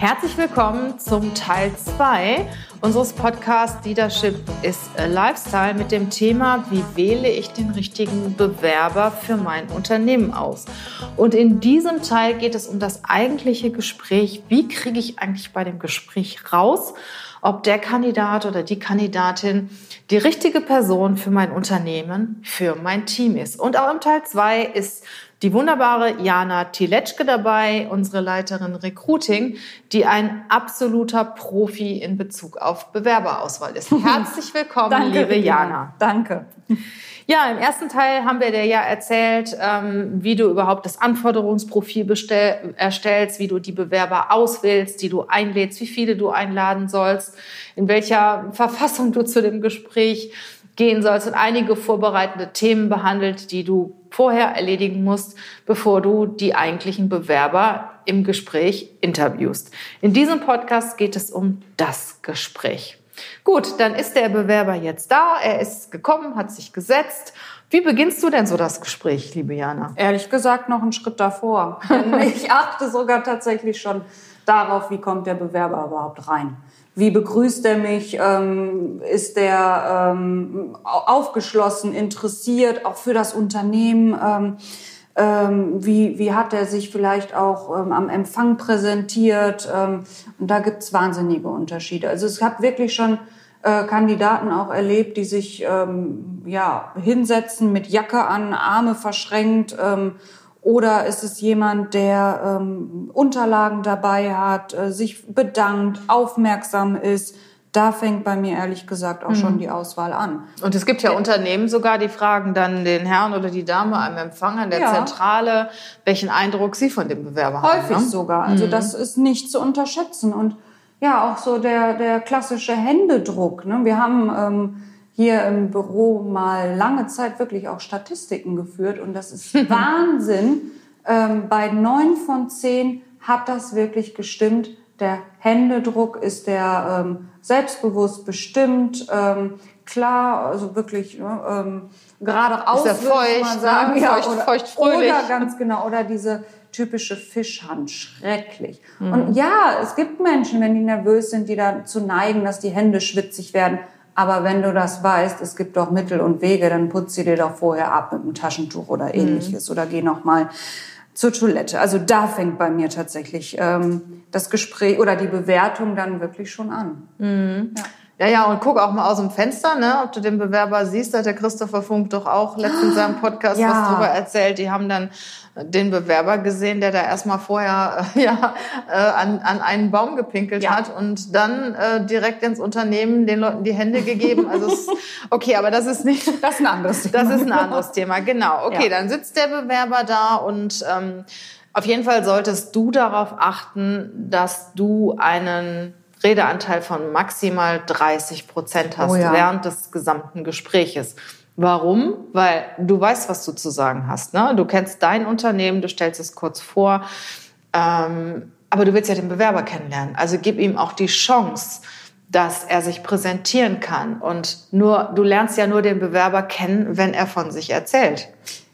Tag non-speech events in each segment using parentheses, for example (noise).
Herzlich willkommen zum Teil 2 unseres Podcasts Leadership is a Lifestyle mit dem Thema, wie wähle ich den richtigen Bewerber für mein Unternehmen aus? Und in diesem Teil geht es um das eigentliche Gespräch. Wie kriege ich eigentlich bei dem Gespräch raus, ob der Kandidat oder die Kandidatin die richtige Person für mein Unternehmen, für mein Team ist? Und auch im Teil 2 ist die wunderbare Jana Tiletschke dabei, unsere Leiterin Recruiting, die ein absoluter Profi in Bezug auf Bewerberauswahl ist. (laughs) Herzlich willkommen, Danke, liebe Jana. Danke. Ja, im ersten Teil haben wir dir ja erzählt, ähm, wie du überhaupt das Anforderungsprofil bestell, erstellst, wie du die Bewerber auswählst, die du einlädst, wie viele du einladen sollst, in welcher Verfassung du zu dem Gespräch gehen sollst und einige vorbereitende Themen behandelt, die du vorher erledigen musst, bevor du die eigentlichen Bewerber im Gespräch interviewst. In diesem Podcast geht es um das Gespräch. Gut, dann ist der Bewerber jetzt da, er ist gekommen, hat sich gesetzt. Wie beginnst du denn so das Gespräch, liebe Jana? Ehrlich gesagt noch einen Schritt davor. (laughs) ich achte sogar tatsächlich schon darauf, wie kommt der Bewerber überhaupt rein. Wie begrüßt er mich? Ähm, ist er ähm, aufgeschlossen, interessiert, auch für das Unternehmen? Ähm, ähm wie, wie hat er sich vielleicht auch ähm, am Empfang präsentiert? Ähm, und da gibt's wahnsinnige Unterschiede. Also es hat wirklich schon äh, Kandidaten auch erlebt, die sich ja, hinsetzen mit Jacke an, Arme verschränkt oder ist es jemand, der ähm, Unterlagen dabei hat, äh, sich bedankt, aufmerksam ist? Da fängt bei mir ehrlich gesagt auch mhm. schon die Auswahl an. Und es gibt ja Unternehmen sogar, die fragen dann den Herrn oder die Dame am Empfang an der ja. Zentrale, welchen Eindruck sie von dem Bewerber Häufig haben. Häufig ne? sogar. Also mhm. das ist nicht zu unterschätzen. Und ja, auch so der, der klassische Händedruck. Ne? Wir haben... Ähm, hier im Büro mal lange Zeit wirklich auch Statistiken geführt und das ist (laughs) Wahnsinn. Ähm, bei neun von zehn hat das wirklich gestimmt. Der Händedruck ist der ähm, selbstbewusst bestimmt, ähm, klar, also wirklich ne, ähm, gerade aus, ist feucht, man ne? sagen, ne? ja, feucht, oder, feucht, fröhlich. Oder ganz genau, oder diese typische Fischhand, schrecklich. Mhm. Und ja, es gibt Menschen, wenn die nervös sind, die dazu neigen, dass die Hände schwitzig werden. Aber wenn du das weißt, es gibt doch Mittel und Wege, dann putz sie dir doch vorher ab mit einem Taschentuch oder mhm. ähnliches mhm. oder geh noch mal zur Toilette. Also da fängt bei mir tatsächlich ähm, das Gespräch oder die Bewertung dann wirklich schon an. Mhm. Ja. Ja, ja, und guck auch mal aus dem Fenster, ne, ob du den Bewerber siehst. Da hat der Christopher Funk doch auch letztens in seinem Podcast (gasps) ja. was drüber erzählt. Die haben dann den Bewerber gesehen, der da erstmal vorher äh, (laughs) ja, äh, an, an einen Baum gepinkelt ja. hat und dann äh, direkt ins Unternehmen den Leuten die Hände gegeben. Also es, (laughs) okay, aber das ist nicht das ist ein anderes (laughs) Thema. Das ist ein anderes Thema, genau. Okay, ja. dann sitzt der Bewerber da und ähm, auf jeden Fall solltest du darauf achten, dass du einen Redeanteil von maximal 30 Prozent hast oh ja. während des gesamten Gespräches. Warum? Weil du weißt, was du zu sagen hast. Ne? Du kennst dein Unternehmen, du stellst es kurz vor, ähm, aber du willst ja den Bewerber kennenlernen. Also gib ihm auch die Chance, dass er sich präsentieren kann. Und nur du lernst ja nur den Bewerber kennen, wenn er von sich erzählt.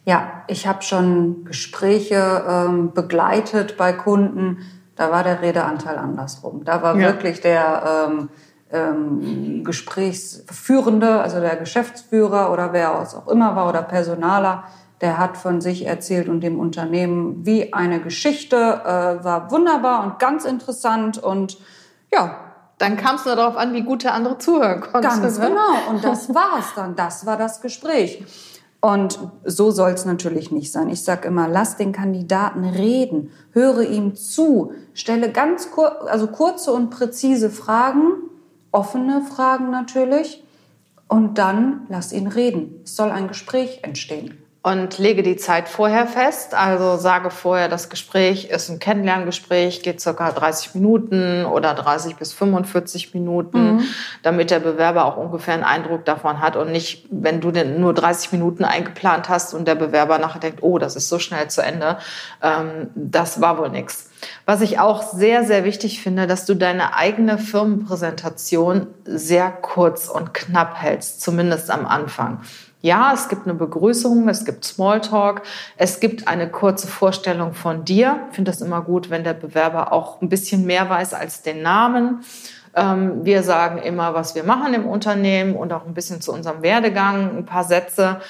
Ja, ich habe schon Gespräche ähm, begleitet bei Kunden da war der Redeanteil andersrum. Da war ja. wirklich der ähm, ähm, Gesprächsführende, also der Geschäftsführer oder wer es auch immer war oder Personaler, der hat von sich erzählt und dem Unternehmen wie eine Geschichte, äh, war wunderbar und ganz interessant und ja. Dann kam es nur darauf an, wie gut der andere zuhören konnte. Ganz ne? genau. Und das war es dann. Das war das Gespräch. Und so soll es natürlich nicht sein. Ich sage immer, lass den Kandidaten reden, höre ihm zu, stelle ganz kur also kurze und präzise Fragen, offene Fragen natürlich, und dann lass ihn reden. Es soll ein Gespräch entstehen. Und lege die Zeit vorher fest. Also sage vorher, das Gespräch ist ein Kennenlerngespräch, geht circa 30 Minuten oder 30 bis 45 Minuten, mhm. damit der Bewerber auch ungefähr einen Eindruck davon hat und nicht, wenn du denn nur 30 Minuten eingeplant hast und der Bewerber nachher denkt, oh, das ist so schnell zu Ende, ähm, das war wohl nichts. Was ich auch sehr, sehr wichtig finde, dass du deine eigene Firmenpräsentation sehr kurz und knapp hältst, zumindest am Anfang. Ja, es gibt eine Begrüßung, es gibt Smalltalk, es gibt eine kurze Vorstellung von dir. Ich finde das immer gut, wenn der Bewerber auch ein bisschen mehr weiß als den Namen. Ähm, wir sagen immer, was wir machen im Unternehmen und auch ein bisschen zu unserem Werdegang, ein paar Sätze.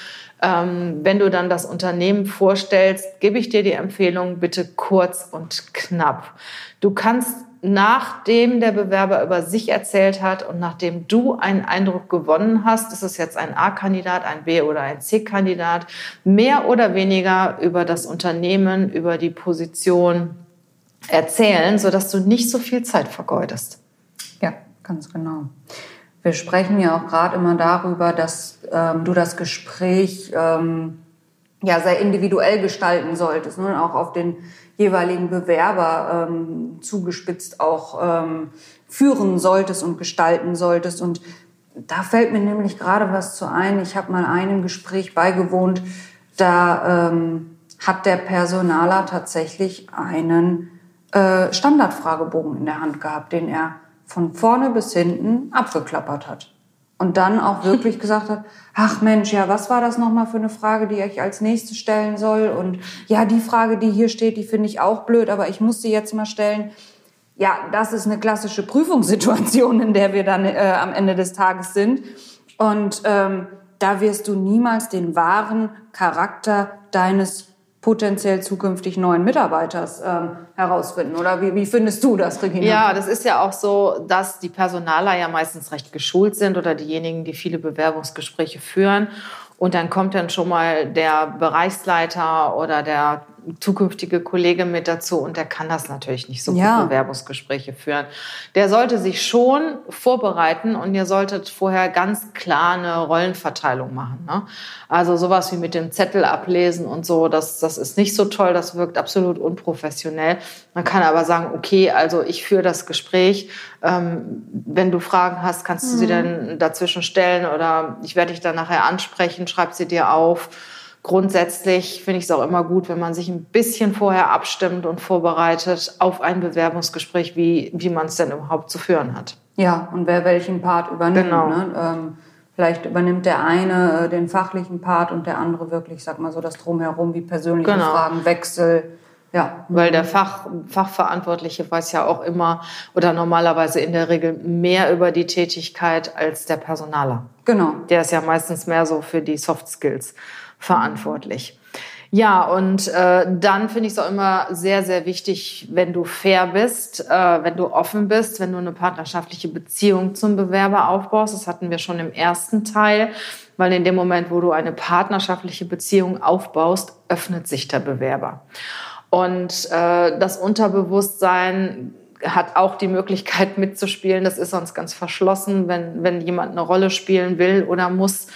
Ähm, wenn du dann das Unternehmen vorstellst, gebe ich dir die Empfehlung, bitte kurz und knapp. Du kannst nachdem der Bewerber über sich erzählt hat und nachdem du einen Eindruck gewonnen hast, ist es jetzt ein A-Kandidat, ein B- oder ein C-Kandidat, mehr oder weniger über das Unternehmen, über die Position erzählen, sodass du nicht so viel Zeit vergeudest. Ja, ganz genau. Wir sprechen ja auch gerade immer darüber, dass ähm, du das Gespräch ähm, ja sehr individuell gestalten solltest, ne? auch auf den jeweiligen Bewerber ähm, zugespitzt auch ähm, führen solltest und gestalten solltest. Und da fällt mir nämlich gerade was zu ein. Ich habe mal einem Gespräch beigewohnt, da ähm, hat der Personaler tatsächlich einen äh, Standardfragebogen in der Hand gehabt, den er von vorne bis hinten abgeklappert hat und dann auch wirklich (laughs) gesagt hat, ach Mensch, ja, was war das nochmal für eine Frage, die ich als nächste stellen soll? Und ja, die Frage, die hier steht, die finde ich auch blöd, aber ich muss sie jetzt mal stellen. Ja, das ist eine klassische Prüfungssituation, in der wir dann äh, am Ende des Tages sind. Und ähm, da wirst du niemals den wahren Charakter deines potenziell zukünftig neuen Mitarbeiters ähm, herausfinden. Oder wie, wie findest du das, Regina? Ja, das ist ja auch so, dass die Personaler ja meistens recht geschult sind oder diejenigen, die viele Bewerbungsgespräche führen. Und dann kommt dann schon mal der Bereichsleiter oder der zukünftige Kollege mit dazu und der kann das natürlich nicht so ja. gut Bewerbungsgespräche führen. Der sollte sich schon vorbereiten und ihr solltet vorher ganz klar eine Rollenverteilung machen. Ne? Also sowas wie mit dem Zettel ablesen und so, das, das ist nicht so toll, das wirkt absolut unprofessionell. Man kann aber sagen, okay, also ich führe das Gespräch. Ähm, wenn du Fragen hast, kannst du mhm. sie dann dazwischen stellen oder ich werde dich dann nachher ansprechen, schreib sie dir auf grundsätzlich finde ich es auch immer gut, wenn man sich ein bisschen vorher abstimmt und vorbereitet auf ein Bewerbungsgespräch, wie, wie man es denn überhaupt zu führen hat. Ja, und wer welchen Part übernimmt. Genau. Ne? Ähm, vielleicht übernimmt der eine äh, den fachlichen Part und der andere wirklich, sag mal so, das Drumherum, wie persönliche genau. Fragen, Wechsel. Ja. Weil der Fach, Fachverantwortliche weiß ja auch immer oder normalerweise in der Regel mehr über die Tätigkeit als der Personaler. Genau. Der ist ja meistens mehr so für die Soft Skills verantwortlich. Ja, und äh, dann finde ich es auch immer sehr, sehr wichtig, wenn du fair bist, äh, wenn du offen bist, wenn du eine partnerschaftliche Beziehung zum Bewerber aufbaust. Das hatten wir schon im ersten Teil, weil in dem Moment, wo du eine partnerschaftliche Beziehung aufbaust, öffnet sich der Bewerber. Und äh, das Unterbewusstsein hat auch die Möglichkeit mitzuspielen. Das ist sonst ganz verschlossen, wenn, wenn jemand eine Rolle spielen will oder muss.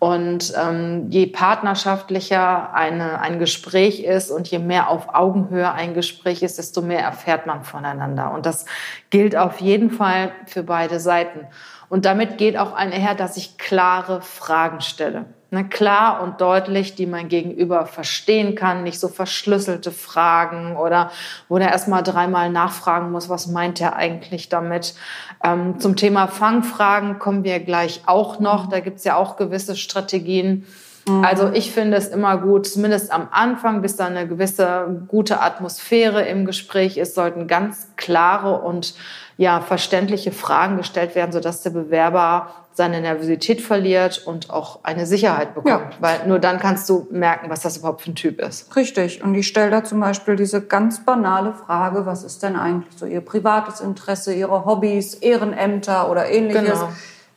Und ähm, je partnerschaftlicher eine, ein Gespräch ist und je mehr auf Augenhöhe ein Gespräch ist, desto mehr erfährt man voneinander. Und das gilt auf jeden Fall für beide Seiten. Und damit geht auch einher, dass ich klare Fragen stelle. Ne, klar und deutlich, die mein Gegenüber verstehen kann, nicht so verschlüsselte Fragen oder wo der erstmal dreimal nachfragen muss, was meint er eigentlich damit. Ähm, zum Thema Fangfragen kommen wir gleich auch noch. Da gibt's ja auch gewisse Strategien. Mhm. Also ich finde es immer gut, zumindest am Anfang, bis da eine gewisse gute Atmosphäre im Gespräch ist, sollten ganz klare und ja, verständliche Fragen gestellt werden, sodass der Bewerber seine Nervosität verliert und auch eine Sicherheit bekommt. Ja. Weil nur dann kannst du merken, was das überhaupt für ein Typ ist. Richtig. Und ich stelle da zum Beispiel diese ganz banale Frage, was ist denn eigentlich so Ihr privates Interesse, Ihre Hobbys, Ehrenämter oder ähnliches? Genau.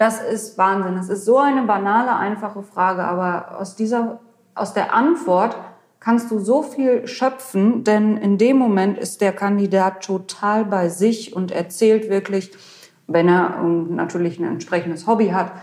Das ist Wahnsinn. Das ist so eine banale, einfache Frage. Aber aus dieser, aus der Antwort kannst du so viel schöpfen, denn in dem Moment ist der Kandidat total bei sich und erzählt wirklich, wenn er natürlich ein entsprechendes Hobby hat,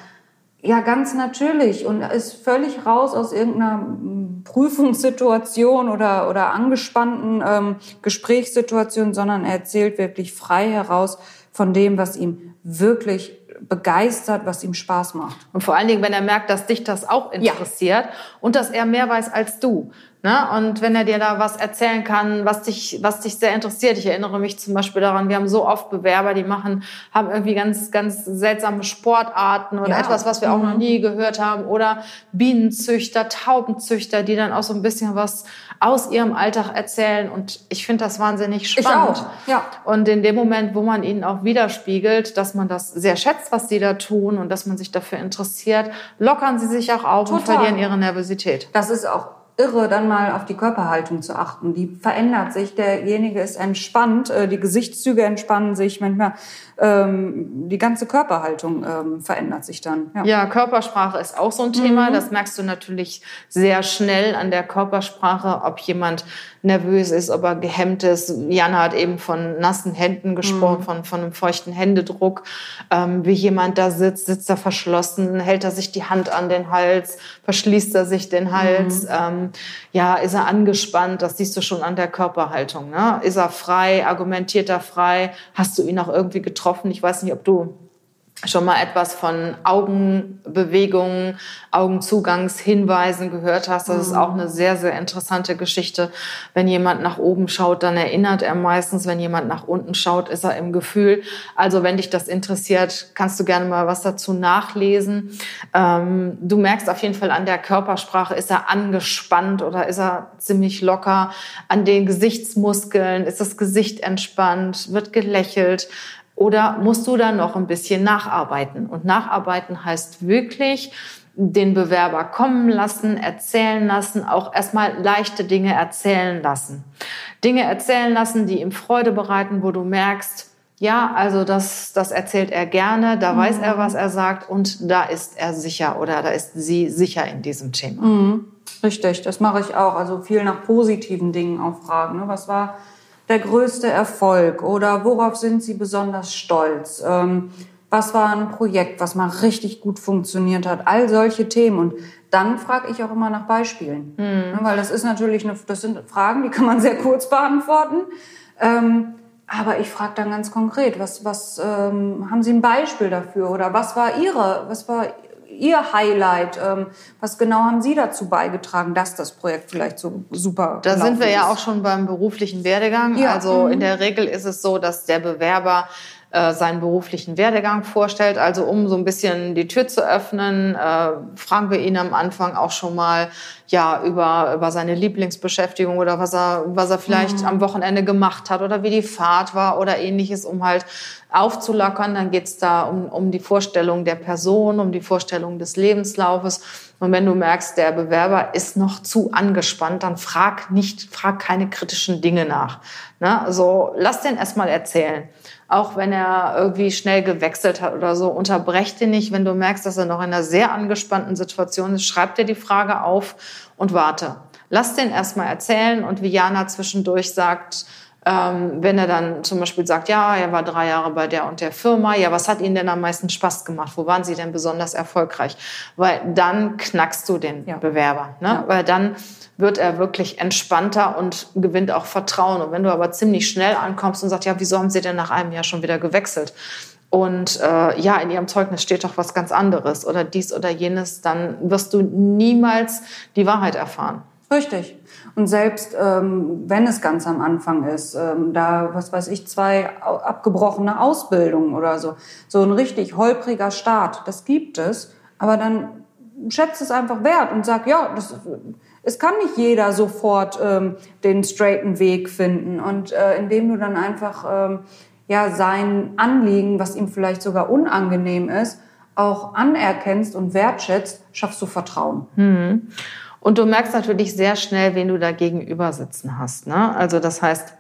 Ja, ganz natürlich und ist völlig raus aus irgendeiner Prüfungssituation oder, oder angespannten ähm, Gesprächssituation, sondern er erzählt wirklich frei heraus von dem, was ihm wirklich begeistert, was ihm Spaß macht. Und vor allen Dingen, wenn er merkt, dass dich das auch interessiert ja. und dass er mehr weiß als du. Ne? Und wenn er dir da was erzählen kann, was dich, was dich sehr interessiert. Ich erinnere mich zum Beispiel daran, wir haben so oft Bewerber, die machen, haben irgendwie ganz, ganz seltsame Sportarten oder ja. etwas, was wir auch noch mhm. nie gehört haben. Oder Bienenzüchter, Taubenzüchter, die dann auch so ein bisschen was aus ihrem Alltag erzählen. Und ich finde das wahnsinnig spannend. Ich auch. Ja. Und in dem Moment, wo man ihnen auch widerspiegelt, dass man das sehr schätzt, was sie da tun und dass man sich dafür interessiert, lockern sie sich auch auf Total. und verlieren ihre Nervosität. Das ist auch irre, dann mal auf die Körperhaltung zu achten. Die verändert sich. Derjenige ist entspannt, äh, die Gesichtszüge entspannen sich. Manchmal ähm, die ganze Körperhaltung ähm, verändert sich dann. Ja. ja. Körpersprache ist auch so ein Thema. Mhm. Das merkst du natürlich sehr schnell an der Körpersprache, ob jemand nervös ist, ob er gehemmt ist. Jana hat eben von nassen Händen gesprochen, mhm. von, von einem feuchten Händedruck. Ähm, wie jemand da sitzt, sitzt er verschlossen, hält er sich die Hand an den Hals, verschließt er sich den Hals. Mhm. Ja, ist er angespannt? Das siehst du schon an der Körperhaltung. Ne? Ist er frei? Argumentiert er frei? Hast du ihn auch irgendwie getroffen. Ich weiß nicht, ob du schon mal etwas von Augenbewegungen, Augenzugangshinweisen gehört hast. Das ist auch eine sehr, sehr interessante Geschichte. Wenn jemand nach oben schaut, dann erinnert er meistens. Wenn jemand nach unten schaut, ist er im Gefühl. Also wenn dich das interessiert, kannst du gerne mal was dazu nachlesen. Ähm, du merkst auf jeden Fall an der Körpersprache, ist er angespannt oder ist er ziemlich locker? An den Gesichtsmuskeln ist das Gesicht entspannt, wird gelächelt. Oder musst du da noch ein bisschen nacharbeiten? Und nacharbeiten heißt wirklich, den Bewerber kommen lassen, erzählen lassen, auch erstmal leichte Dinge erzählen lassen. Dinge erzählen lassen, die ihm Freude bereiten, wo du merkst, ja, also das, das erzählt er gerne, da mhm. weiß er, was er sagt und da ist er sicher oder da ist sie sicher in diesem Thema. Mhm. Richtig, das mache ich auch. Also viel nach positiven Dingen auch fragen. Ne? Was war der größte Erfolg oder worauf sind Sie besonders stolz? Ähm, was war ein Projekt, was mal richtig gut funktioniert hat? All solche Themen. Und dann frage ich auch immer nach Beispielen. Mhm. Weil das ist natürlich eine, das sind Fragen, die kann man sehr kurz beantworten. Ähm, aber ich frage dann ganz konkret, was, was ähm, haben Sie ein Beispiel dafür? Oder was war Ihre, was war Ihr Highlight? Ähm, was genau haben Sie dazu beigetragen, dass das Projekt vielleicht so super Da sind wir ist? ja auch schon beim beruflichen Werdegang. Ja. Also in mhm. der Regel ist es so, dass der Bewerber äh, seinen beruflichen Werdegang vorstellt. Also um so ein bisschen die Tür zu öffnen, äh, fragen wir ihn am Anfang auch schon mal ja über über seine Lieblingsbeschäftigung oder was er was er vielleicht mhm. am Wochenende gemacht hat oder wie die Fahrt war oder ähnliches, um halt aufzulockern. Dann geht's da um, um die Vorstellung der Person, um die Vorstellung des Lebenslaufes. Und wenn du merkst, der Bewerber ist noch zu angespannt, dann frag nicht, frag keine kritischen Dinge nach. Ne? Also lass den erstmal erzählen auch wenn er irgendwie schnell gewechselt hat oder so, unterbrecht ihn nicht. Wenn du merkst, dass er noch in einer sehr angespannten Situation ist, schreib dir die Frage auf und warte. Lass den erstmal erzählen und wie Jana zwischendurch sagt, ähm, wenn er dann zum Beispiel sagt, ja, er war drei Jahre bei der und der Firma, ja, was hat Ihnen denn am meisten Spaß gemacht? Wo waren Sie denn besonders erfolgreich? Weil dann knackst du den ja. Bewerber, ne? Ja. Weil dann wird er wirklich entspannter und gewinnt auch Vertrauen. Und wenn du aber ziemlich schnell ankommst und sagst, ja, wieso haben Sie denn nach einem Jahr schon wieder gewechselt? Und äh, ja, in Ihrem Zeugnis steht doch was ganz anderes oder dies oder jenes, dann wirst du niemals die Wahrheit erfahren. Richtig. Und selbst ähm, wenn es ganz am Anfang ist, ähm, da, was weiß ich, zwei abgebrochene Ausbildungen oder so, so ein richtig holpriger Start, das gibt es, aber dann schätzt es einfach wert und sag, ja, das, es kann nicht jeder sofort ähm, den straighten Weg finden. Und äh, indem du dann einfach ähm, ja sein Anliegen, was ihm vielleicht sogar unangenehm ist, auch anerkennst und wertschätzt, schaffst du Vertrauen. Mhm. Und du merkst natürlich sehr schnell, wen du da gegenüber sitzen hast. Ne? Also das heißt,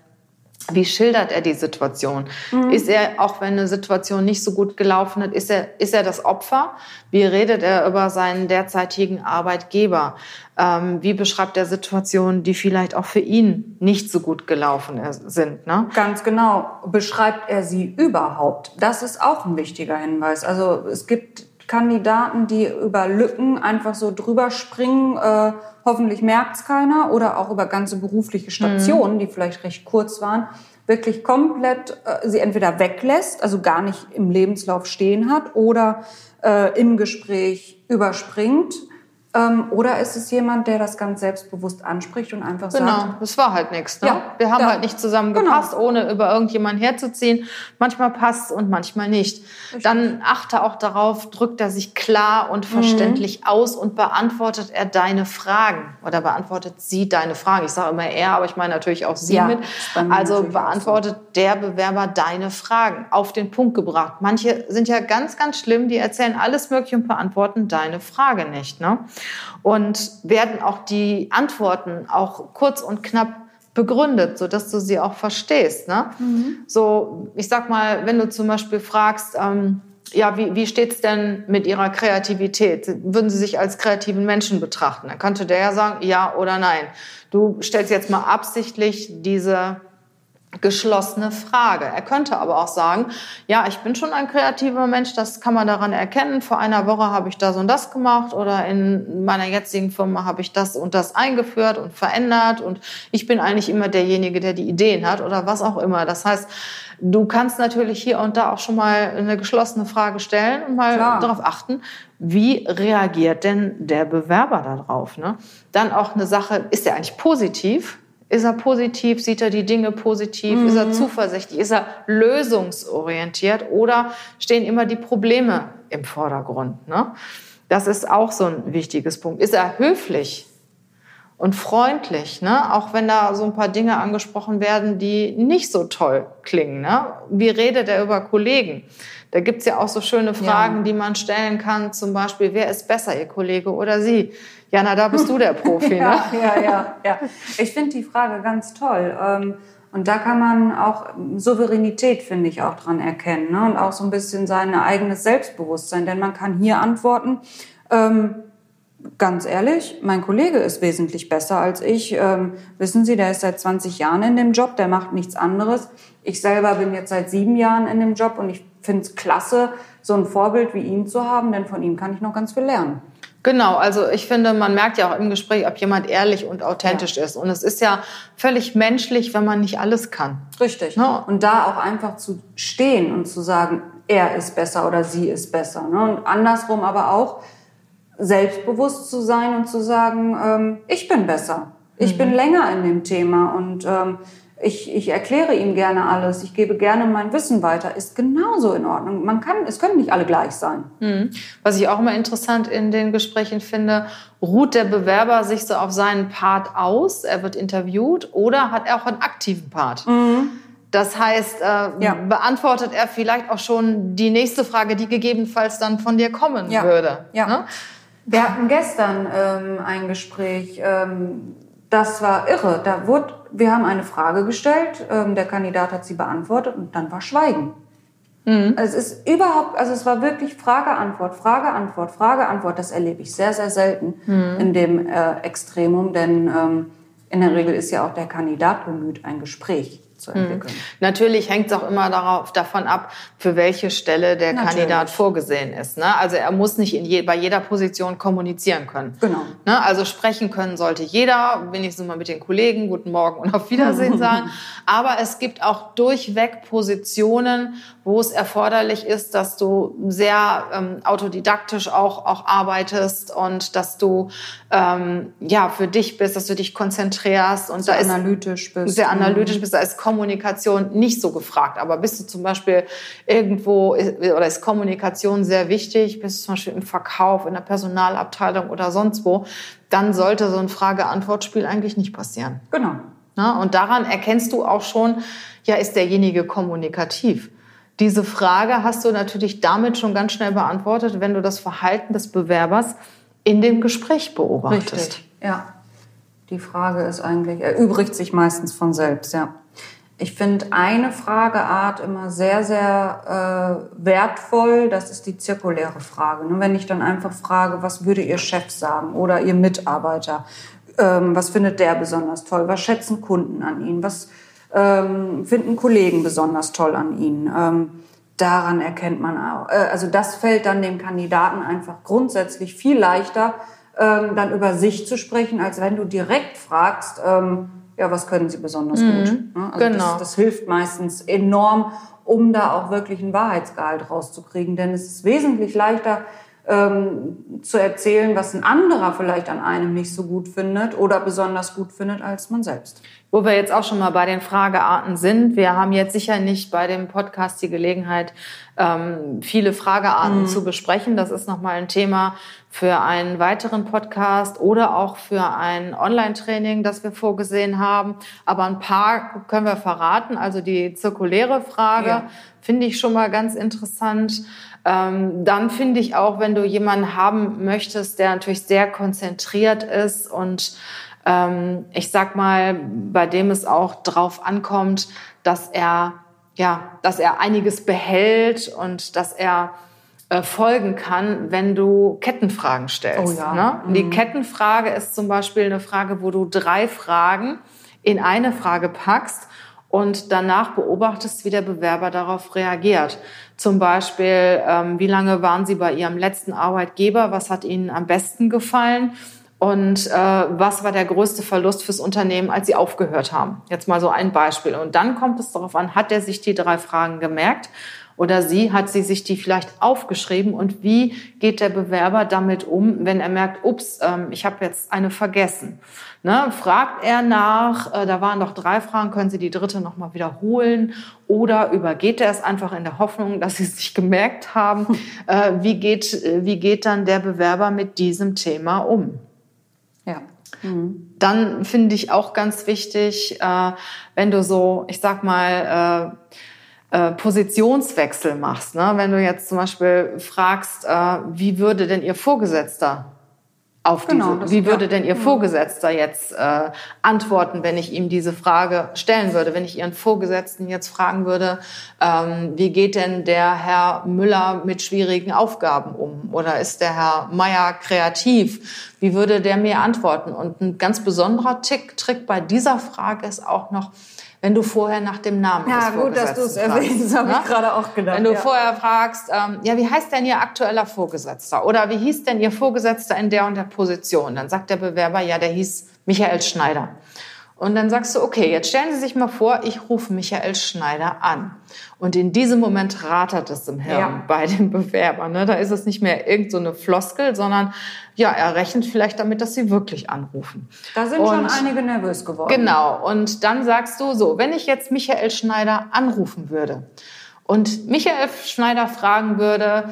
wie schildert er die Situation? Mhm. Ist er, auch wenn eine Situation nicht so gut gelaufen ist, ist er, ist er das Opfer? Wie redet er über seinen derzeitigen Arbeitgeber? Ähm, wie beschreibt er Situationen, die vielleicht auch für ihn nicht so gut gelaufen sind? Ne? Ganz genau. Beschreibt er sie überhaupt? Das ist auch ein wichtiger Hinweis. Also es gibt Kandidaten, die über Lücken einfach so drüber springen. Äh, hoffentlich merkt's keiner. Oder auch über ganze berufliche Stationen, mhm. die vielleicht recht kurz waren wirklich komplett äh, sie entweder weglässt, also gar nicht im Lebenslauf stehen hat, oder äh, im Gespräch überspringt ähm, oder ist es jemand, der das ganz selbstbewusst anspricht und einfach genau, sagt? Genau, das war halt nichts. Ne? Ja, wir haben ja. halt nicht zusammengepasst, genau. ohne über irgendjemanden herzuziehen. Manchmal passt und manchmal nicht. Richtig. Dann achte auch darauf, drückt er sich klar und verständlich mhm. aus und beantwortet er deine Fragen oder beantwortet sie deine Fragen. Ich sage immer er, aber ich meine natürlich auch sie ja, mit. Also beantwortet so. der Bewerber deine Fragen auf den Punkt gebracht. Manche sind ja ganz, ganz schlimm, die erzählen alles Mögliche und beantworten deine Frage nicht. Ne? Und werden auch die Antworten auch kurz und knapp begründet, so dass du sie auch verstehst. Ne? Mhm. So, ich sag mal, wenn du zum Beispiel fragst, ähm, ja, wie, wie steht's denn mit Ihrer Kreativität? Würden Sie sich als kreativen Menschen betrachten? Dann könnte der ja sagen, ja oder nein. Du stellst jetzt mal absichtlich diese geschlossene Frage. Er könnte aber auch sagen, ja, ich bin schon ein kreativer Mensch, das kann man daran erkennen. Vor einer Woche habe ich das und das gemacht oder in meiner jetzigen Firma habe ich das und das eingeführt und verändert und ich bin eigentlich immer derjenige, der die Ideen hat oder was auch immer. Das heißt, du kannst natürlich hier und da auch schon mal eine geschlossene Frage stellen und mal Klar. darauf achten, wie reagiert denn der Bewerber darauf? Ne? Dann auch eine Sache, ist er eigentlich positiv? Ist er positiv? Sieht er die Dinge positiv? Mhm. Ist er mhm. zuversichtlich? Ist er lösungsorientiert? Oder stehen immer die Probleme im Vordergrund? Ne? Das ist auch so ein wichtiges Punkt. Ist er höflich und freundlich? Ne? Auch wenn da so ein paar Dinge angesprochen werden, die nicht so toll klingen. Ne? Wie redet er über Kollegen? Da gibt's ja auch so schöne Fragen, ja. die man stellen kann. Zum Beispiel, wer ist besser, Ihr Kollege oder Sie? Jana, da bist du der Profi, (laughs) ne? ja, ja, ja, ja. Ich finde die Frage ganz toll. Ähm, und da kann man auch Souveränität, finde ich, auch dran erkennen. Ne? Und auch so ein bisschen sein eigenes Selbstbewusstsein. Denn man kann hier antworten, ähm, ganz ehrlich, mein Kollege ist wesentlich besser als ich. Ähm, wissen Sie, der ist seit 20 Jahren in dem Job, der macht nichts anderes. Ich selber bin jetzt seit sieben Jahren in dem Job und ich finde es klasse, so ein Vorbild wie ihn zu haben, denn von ihm kann ich noch ganz viel lernen. Genau, also ich finde, man merkt ja auch im Gespräch, ob jemand ehrlich und authentisch ja. ist. Und es ist ja völlig menschlich, wenn man nicht alles kann. Richtig. Ne? Und da auch einfach zu stehen und zu sagen, er ist besser oder sie ist besser. Ne? Und andersrum aber auch selbstbewusst zu sein und zu sagen, ähm, ich bin besser. Ich mhm. bin länger in dem Thema und ähm, ich, ich erkläre ihm gerne alles, ich gebe gerne mein Wissen weiter, ist genauso in Ordnung. Man kann, es können nicht alle gleich sein. Mhm. Was ich auch immer interessant in den Gesprächen finde, ruht der Bewerber sich so auf seinen Part aus, er wird interviewt, oder hat er auch einen aktiven Part? Mhm. Das heißt, äh, ja. beantwortet er vielleicht auch schon die nächste Frage, die gegebenenfalls dann von dir kommen ja. würde. Ja. Ne? Wir hatten gestern ähm, ein Gespräch, ähm, das war irre. Da wurde, wir haben eine Frage gestellt, ähm, der Kandidat hat sie beantwortet und dann war Schweigen. Mhm. Also es ist überhaupt, also es war wirklich Frage, Antwort, Frage, Antwort, Frage, Antwort. Das erlebe ich sehr, sehr selten mhm. in dem äh, Extremum, denn ähm, in der Regel ist ja auch der Kandidat bemüht, ein Gespräch zu entwickeln. Mhm. Natürlich hängt es auch immer darauf, davon ab, für welche Stelle der Natürlich. Kandidat vorgesehen ist. Ne? Also er muss nicht in je, bei jeder Position kommunizieren können. Genau. Ne? Also sprechen können sollte jeder, wenigstens mal mit den Kollegen, guten Morgen und auf Wiedersehen (laughs) sagen. Aber es gibt auch durchweg Positionen, wo es erforderlich ist, dass du sehr ähm, autodidaktisch auch, auch arbeitest und dass du ähm, ja für dich bist, dass du dich konzentrierst und sehr da ist analytisch bist. Sehr analytisch bist. Da ist Kommunikation nicht so gefragt. Aber bist du zum Beispiel irgendwo oder ist Kommunikation sehr wichtig? Bist du zum Beispiel im Verkauf, in der Personalabteilung oder sonst wo? Dann sollte so ein Frage-Antwort-Spiel eigentlich nicht passieren. Genau. Ja, und daran erkennst du auch schon, ja, ist derjenige kommunikativ? Diese Frage hast du natürlich damit schon ganz schnell beantwortet, wenn du das Verhalten des Bewerbers in dem Gespräch beobachtest. Richtig, ja. Die Frage ist eigentlich, erübrigt sich meistens von selbst, ja. Ich finde eine Frageart immer sehr, sehr äh, wertvoll. Das ist die zirkuläre Frage. Ne? Wenn ich dann einfach frage, was würde Ihr Chef sagen oder Ihr Mitarbeiter? Ähm, was findet der besonders toll? Was schätzen Kunden an Ihnen? Was ähm, finden Kollegen besonders toll an ihnen. Ähm, daran erkennt man auch, äh, also das fällt dann dem Kandidaten einfach grundsätzlich viel leichter, ähm, dann über sich zu sprechen, als wenn du direkt fragst, ähm, ja, was können sie besonders mhm, gut. Ne? Also genau. Das, das hilft meistens enorm, um da auch wirklich einen Wahrheitsgehalt rauszukriegen. Denn es ist wesentlich leichter, ähm, zu erzählen, was ein anderer vielleicht an einem nicht so gut findet oder besonders gut findet als man selbst. Wo wir jetzt auch schon mal bei den Fragearten sind. Wir haben jetzt sicher nicht bei dem Podcast die Gelegenheit, ähm, viele Fragearten mhm. zu besprechen. Das ist nochmal ein Thema für einen weiteren Podcast oder auch für ein Online-Training, das wir vorgesehen haben. Aber ein paar können wir verraten. Also die zirkuläre Frage ja. finde ich schon mal ganz interessant. Ähm, dann finde ich auch, wenn du jemanden haben möchtest, der natürlich sehr konzentriert ist und ähm, ich sag mal, bei dem es auch drauf ankommt, dass er ja, dass er einiges behält und dass er äh, folgen kann, wenn du Kettenfragen stellst. Oh ja. Ne? Mhm. Die Kettenfrage ist zum Beispiel eine Frage, wo du drei Fragen in eine Frage packst und danach beobachtest, wie der Bewerber darauf reagiert. Zum Beispiel, ähm, wie lange waren Sie bei Ihrem letzten Arbeitgeber? Was hat Ihnen am besten gefallen? Und äh, was war der größte Verlust fürs Unternehmen, als Sie aufgehört haben? Jetzt mal so ein Beispiel. Und dann kommt es darauf an, hat er sich die drei Fragen gemerkt? Oder sie, hat sie sich die vielleicht aufgeschrieben? Und wie geht der Bewerber damit um, wenn er merkt, ups, ähm, ich habe jetzt eine vergessen? Ne, fragt er nach, äh, da waren noch drei Fragen, können Sie die dritte nochmal wiederholen? Oder übergeht er es einfach in der Hoffnung, dass Sie es sich gemerkt haben? Äh, wie, geht, äh, wie geht dann der Bewerber mit diesem Thema um? Ja. Mhm. Dann finde ich auch ganz wichtig, äh, wenn du so, ich sag mal, äh, Positionswechsel machst. Ne? Wenn du jetzt zum Beispiel fragst, äh, wie würde denn Ihr Vorgesetzter auf genau, diese, wie würde denn Ihr mhm. Vorgesetzter jetzt äh, antworten, wenn ich ihm diese Frage stellen würde, wenn ich Ihren Vorgesetzten jetzt fragen würde, ähm, wie geht denn der Herr Müller mit schwierigen Aufgaben um oder ist der Herr Meier kreativ? Wie würde der mir antworten? Und ein ganz besonderer Tick, Trick bei dieser Frage ist auch noch, wenn du vorher nach dem Namen Ja, gut, dass du es erwähnst, habe ich ne? gerade auch gedacht. Wenn du ja. vorher fragst, ähm, ja, wie heißt denn Ihr aktueller Vorgesetzter? Oder wie hieß denn Ihr Vorgesetzter in der und der Position? Dann sagt der Bewerber, ja, der hieß Michael Schneider. Und dann sagst du, okay, jetzt stellen Sie sich mal vor, ich rufe Michael Schneider an. Und in diesem Moment rattert es im Hirn ja. bei dem Bewerber. Ne? Da ist es nicht mehr irgendeine so Floskel, sondern ja, er rechnet vielleicht damit, dass Sie wirklich anrufen. Da sind und, schon einige nervös geworden. Genau. Und dann sagst du so, wenn ich jetzt Michael Schneider anrufen würde und Michael Schneider fragen würde,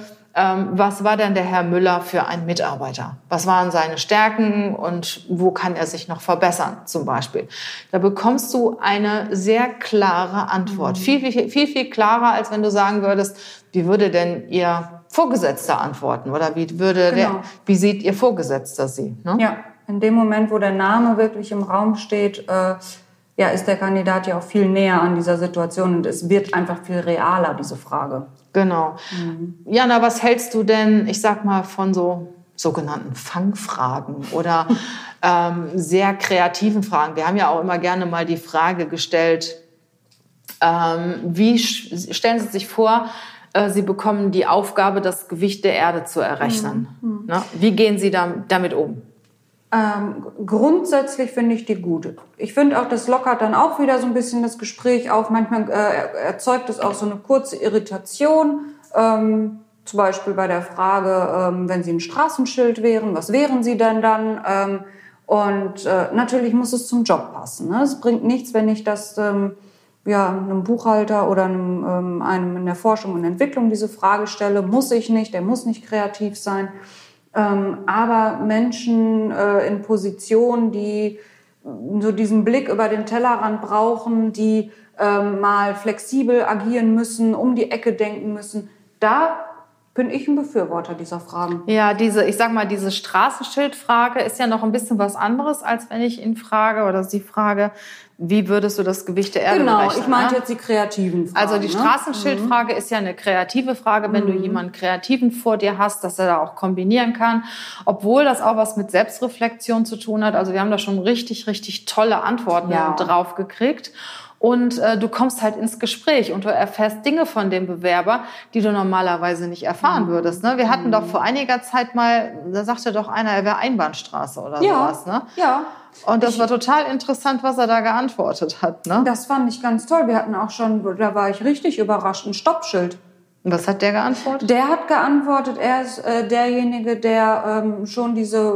was war denn der Herr Müller für ein Mitarbeiter? Was waren seine Stärken und wo kann er sich noch verbessern zum Beispiel? Da bekommst du eine sehr klare Antwort. Mhm. Viel, viel, viel, viel klarer, als wenn du sagen würdest, wie würde denn Ihr Vorgesetzter antworten oder wie würde genau. der, wie sieht Ihr Vorgesetzter Sie? Ne? Ja, in dem Moment, wo der Name wirklich im Raum steht, äh, ja, ist der Kandidat ja auch viel näher an dieser Situation und es wird einfach viel realer, diese Frage. Genau. Mhm. Jana, was hältst du denn, ich sag mal, von so sogenannten Fangfragen oder (laughs) ähm, sehr kreativen Fragen? Wir haben ja auch immer gerne mal die Frage gestellt, ähm, wie stellen Sie sich vor, äh, Sie bekommen die Aufgabe, das Gewicht der Erde zu errechnen. Mhm. Ne? Wie gehen Sie damit um? Ähm, grundsätzlich finde ich die gut. Ich finde auch, das lockert dann auch wieder so ein bisschen das Gespräch auf. Manchmal äh, erzeugt es auch so eine kurze Irritation. Ähm, zum Beispiel bei der Frage, ähm, wenn Sie ein Straßenschild wären, was wären Sie denn dann? Ähm, und äh, natürlich muss es zum Job passen. Ne? Es bringt nichts, wenn ich das ähm, ja, einem Buchhalter oder einem, ähm, einem in der Forschung und Entwicklung diese Frage stelle. Muss ich nicht, der muss nicht kreativ sein. Ähm, aber Menschen äh, in Positionen, die so diesen Blick über den Tellerrand brauchen, die ähm, mal flexibel agieren müssen, um die Ecke denken müssen, da bin ich ein Befürworter dieser Fragen. Ja, diese, ich sag mal, diese Straßenschildfrage ist ja noch ein bisschen was anderes, als wenn ich ihn frage oder sie frage, wie würdest du das Gewicht der Erde genau, berechnen? Genau, ich meinte ne? jetzt die kreativen Fragen. Also die ne? Straßenschildfrage mhm. ist ja eine kreative Frage, wenn mhm. du jemanden Kreativen vor dir hast, dass er da auch kombinieren kann. Obwohl das auch was mit Selbstreflexion zu tun hat. Also wir haben da schon richtig, richtig tolle Antworten ja. drauf gekriegt. und äh, du kommst halt ins Gespräch und du erfährst Dinge von dem Bewerber, die du normalerweise nicht erfahren mhm. würdest. Ne? Wir hatten doch vor einiger Zeit mal, da sagte doch einer, er wäre Einbahnstraße oder ja. sowas. Ne? Ja. Und das ich, war total interessant, was er da geantwortet hat. Ne? Das fand ich ganz toll. Wir hatten auch schon, da war ich richtig überrascht, ein Stoppschild. Was hat der geantwortet? Der hat geantwortet, er ist äh, derjenige, der ähm, schon diese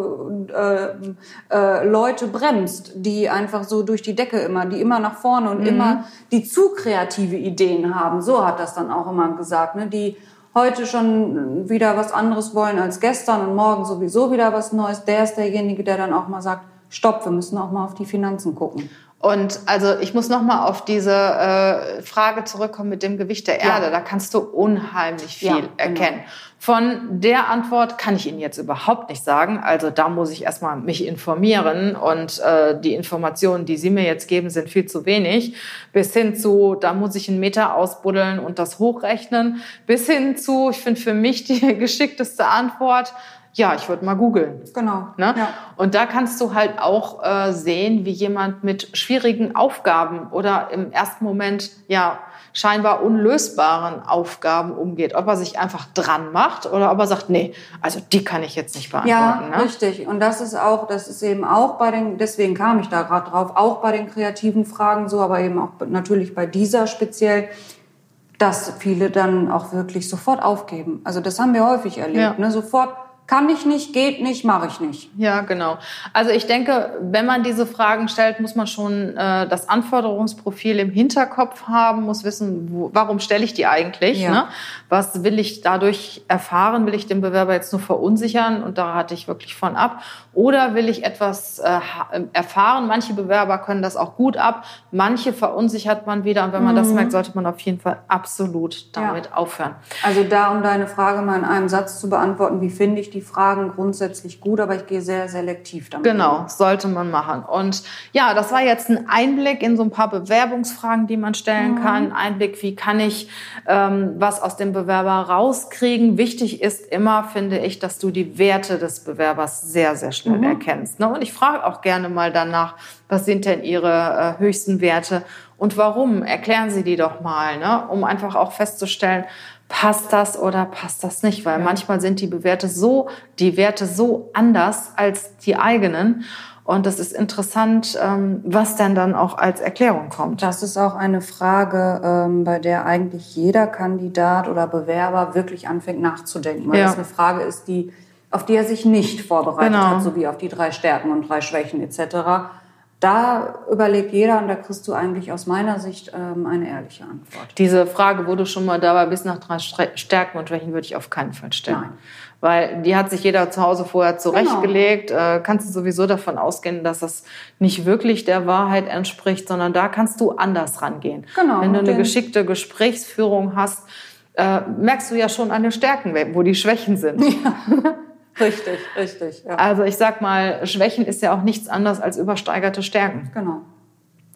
äh, äh, Leute bremst, die einfach so durch die Decke immer, die immer nach vorne und mhm. immer die zu kreative Ideen haben. So hat das dann auch immer gesagt, ne? die heute schon wieder was anderes wollen als gestern und morgen sowieso wieder was Neues. Der ist derjenige, der dann auch mal sagt, stopp, wir müssen auch mal auf die Finanzen gucken. Und also ich muss noch mal auf diese äh, Frage zurückkommen mit dem Gewicht der Erde. Ja. Da kannst du unheimlich viel ja, genau. erkennen. Von der Antwort kann ich Ihnen jetzt überhaupt nicht sagen. Also da muss ich erstmal mich informieren und äh, die Informationen, die Sie mir jetzt geben, sind viel zu wenig. Bis hin zu, da muss ich einen Meter ausbuddeln und das hochrechnen. Bis hin zu, ich finde für mich die (laughs) geschickteste Antwort, ja, ich würde mal googeln. Genau. Ne? Ja. Und da kannst du halt auch äh, sehen, wie jemand mit schwierigen Aufgaben oder im ersten Moment ja scheinbar unlösbaren Aufgaben umgeht. Ob er sich einfach dran macht oder ob er sagt, nee, also die kann ich jetzt nicht beantworten. Ja, ne? richtig. Und das ist auch, das ist eben auch bei den, deswegen kam ich da gerade drauf, auch bei den kreativen Fragen so, aber eben auch natürlich bei dieser speziell dass viele dann auch wirklich sofort aufgeben. Also das haben wir häufig erlebt. Ja. Ne? Sofort kann ich nicht, geht nicht, mache ich nicht. Ja, genau. Also ich denke, wenn man diese Fragen stellt, muss man schon äh, das Anforderungsprofil im Hinterkopf haben, muss wissen, wo, warum stelle ich die eigentlich? Ja. Ne? Was will ich dadurch erfahren? Will ich den Bewerber jetzt nur verunsichern? Und da rate ich wirklich von ab. Oder will ich etwas äh, erfahren? Manche Bewerber können das auch gut ab, manche verunsichert man wieder. Und wenn man mhm. das merkt, sollte man auf jeden Fall absolut damit ja. aufhören. Also da, um deine Frage mal in einem Satz zu beantworten, wie finde ich die Fragen grundsätzlich gut, aber ich gehe sehr selektiv damit. Genau, sollte man machen. Und ja, das war jetzt ein Einblick in so ein paar Bewerbungsfragen, die man stellen mhm. kann. Einblick, wie kann ich ähm, was aus dem Bewerber rauskriegen. Wichtig ist immer, finde ich, dass du die Werte des Bewerbers sehr, sehr schnell mhm. erkennst. Ne? Und ich frage auch gerne mal danach, was sind denn ihre äh, höchsten Werte und warum? Erklären Sie die doch mal, ne? um einfach auch festzustellen, passt das oder passt das nicht? Weil ja. manchmal sind die Bewerte so, die Werte so anders als die eigenen. Und das ist interessant, ähm, was denn dann auch als Erklärung kommt. Das ist auch eine Frage, ähm, bei der eigentlich jeder Kandidat oder Bewerber wirklich anfängt nachzudenken, weil ja. das eine Frage ist, die, auf die er sich nicht vorbereitet genau. hat, so wie auf die drei Stärken und drei Schwächen etc da überlegt jeder und da kriegst du eigentlich aus meiner Sicht ähm, eine ehrliche Antwort. Diese Frage, du schon mal dabei bist, nach drei Stärken und Schwächen, würde ich auf keinen Fall stellen. Nein. Weil die hat sich jeder zu Hause vorher zurechtgelegt. Genau. Äh, kannst du sowieso davon ausgehen, dass das nicht wirklich der Wahrheit entspricht, sondern da kannst du anders rangehen. Genau. Wenn du eine geschickte Gesprächsführung hast, äh, merkst du ja schon an den Stärken, wo die Schwächen sind. Ja. (laughs) Richtig, richtig. Ja. Also ich sag mal, Schwächen ist ja auch nichts anderes als übersteigerte Stärken. Genau.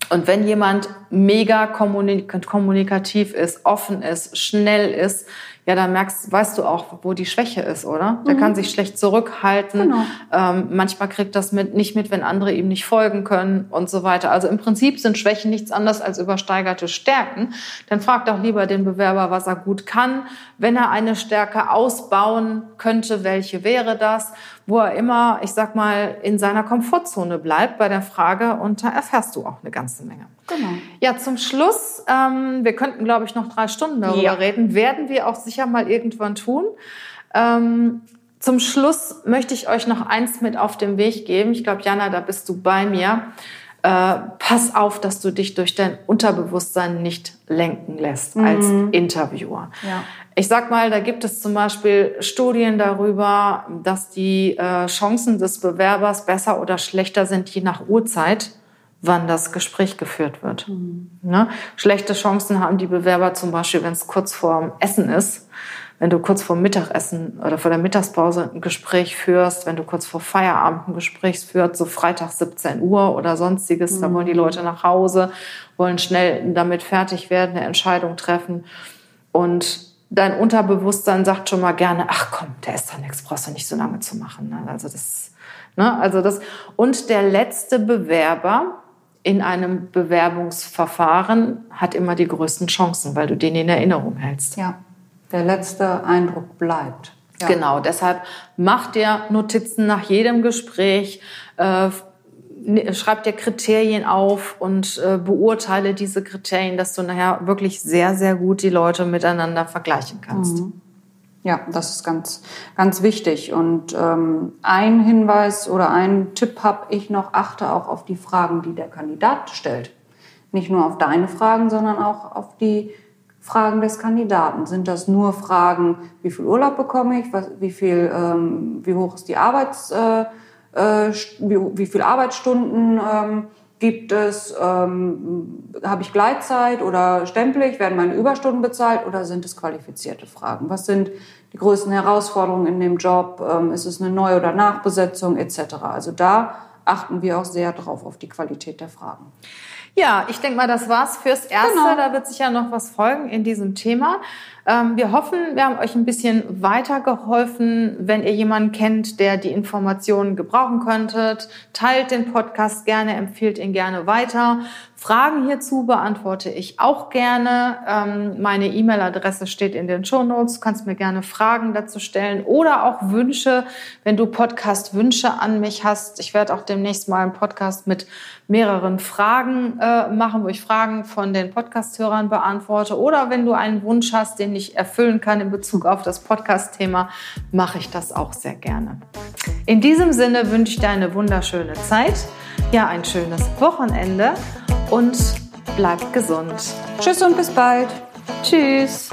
Und wenn jemand mega kommunikativ ist, offen ist, schnell ist, ja, dann merkst, weißt du auch, wo die Schwäche ist, oder? Der mhm. kann sich schlecht zurückhalten. Genau. Ähm, manchmal kriegt das mit, nicht mit, wenn andere ihm nicht folgen können und so weiter. Also im Prinzip sind Schwächen nichts anderes als übersteigerte Stärken. Dann fragt auch lieber den Bewerber, was er gut kann. Wenn er eine Stärke ausbauen könnte, welche wäre das? Wo er immer, ich sag mal, in seiner Komfortzone bleibt bei der Frage und da erfährst du auch eine ganze Menge. Genau. Ja, zum Schluss, ähm, wir könnten, glaube ich, noch drei Stunden darüber ja. reden, werden wir auch sicher mal irgendwann tun. Ähm, zum Schluss möchte ich euch noch eins mit auf den Weg geben. Ich glaube, Jana, da bist du bei mir. Äh, pass auf, dass du dich durch dein Unterbewusstsein nicht lenken lässt mhm. als Interviewer. Ja. Ich sag mal, da gibt es zum Beispiel Studien darüber, dass die äh, Chancen des Bewerbers besser oder schlechter sind, je nach Uhrzeit wann das Gespräch geführt wird. Mhm. Ne? Schlechte Chancen haben die Bewerber zum Beispiel, wenn es kurz vorm Essen ist, wenn du kurz vor Mittagessen oder vor der Mittagspause ein Gespräch führst, wenn du kurz vor Feierabend ein Gespräch führst, so Freitag 17 Uhr oder sonstiges, mhm. da wollen die mhm. Leute nach Hause, wollen schnell damit fertig werden, eine Entscheidung treffen und dein Unterbewusstsein sagt schon mal gerne, ach komm, der ist doch nichts, brauchst du nicht so lange zu machen. Ne? Also das, ne? also das und der letzte Bewerber in einem Bewerbungsverfahren hat immer die größten Chancen, weil du den in Erinnerung hältst. Ja, der letzte Eindruck bleibt. Ja. Genau, deshalb mach dir Notizen nach jedem Gespräch, äh, schreib dir Kriterien auf und äh, beurteile diese Kriterien, dass du nachher wirklich sehr, sehr gut die Leute miteinander vergleichen kannst. Mhm. Ja, das ist ganz, ganz wichtig. Und ähm, ein Hinweis oder ein Tipp habe ich noch, achte auch auf die Fragen, die der Kandidat stellt. Nicht nur auf deine Fragen, sondern auch auf die Fragen des Kandidaten. Sind das nur Fragen, wie viel Urlaub bekomme ich, was, wie, viel, ähm, wie hoch ist die Arbeits, äh, äh, wie, wie viel Arbeitsstunden ähm, gibt es, ähm, habe ich Gleitzeit oder stempel ich, werden meine Überstunden bezahlt oder sind es qualifizierte Fragen? Was sind die größten Herausforderungen in dem Job? Ähm, ist es eine Neu- oder Nachbesetzung etc.? Also da achten wir auch sehr drauf auf die Qualität der Fragen. Ja, ich denke mal, das war's fürs Erste. Genau. Da wird sicher noch was folgen in diesem Thema. Ähm, wir hoffen, wir haben euch ein bisschen weitergeholfen. Wenn ihr jemanden kennt, der die Informationen gebrauchen könntet, teilt den Podcast gerne, empfiehlt ihn gerne weiter. Fragen hierzu beantworte ich auch gerne. Ähm, meine E-Mail-Adresse steht in den Show Notes. Du kannst mir gerne Fragen dazu stellen oder auch Wünsche, wenn du Podcast-Wünsche an mich hast. Ich werde auch demnächst mal einen Podcast mit mehreren Fragen äh, machen, wo ich Fragen von den Podcast-Hörern beantworte. Oder wenn du einen Wunsch hast, den ich erfüllen kann in Bezug auf das Podcast-Thema, mache ich das auch sehr gerne. In diesem Sinne wünsche ich dir eine wunderschöne Zeit, ja, ein schönes Wochenende und bleib gesund. Tschüss und bis bald. Tschüss.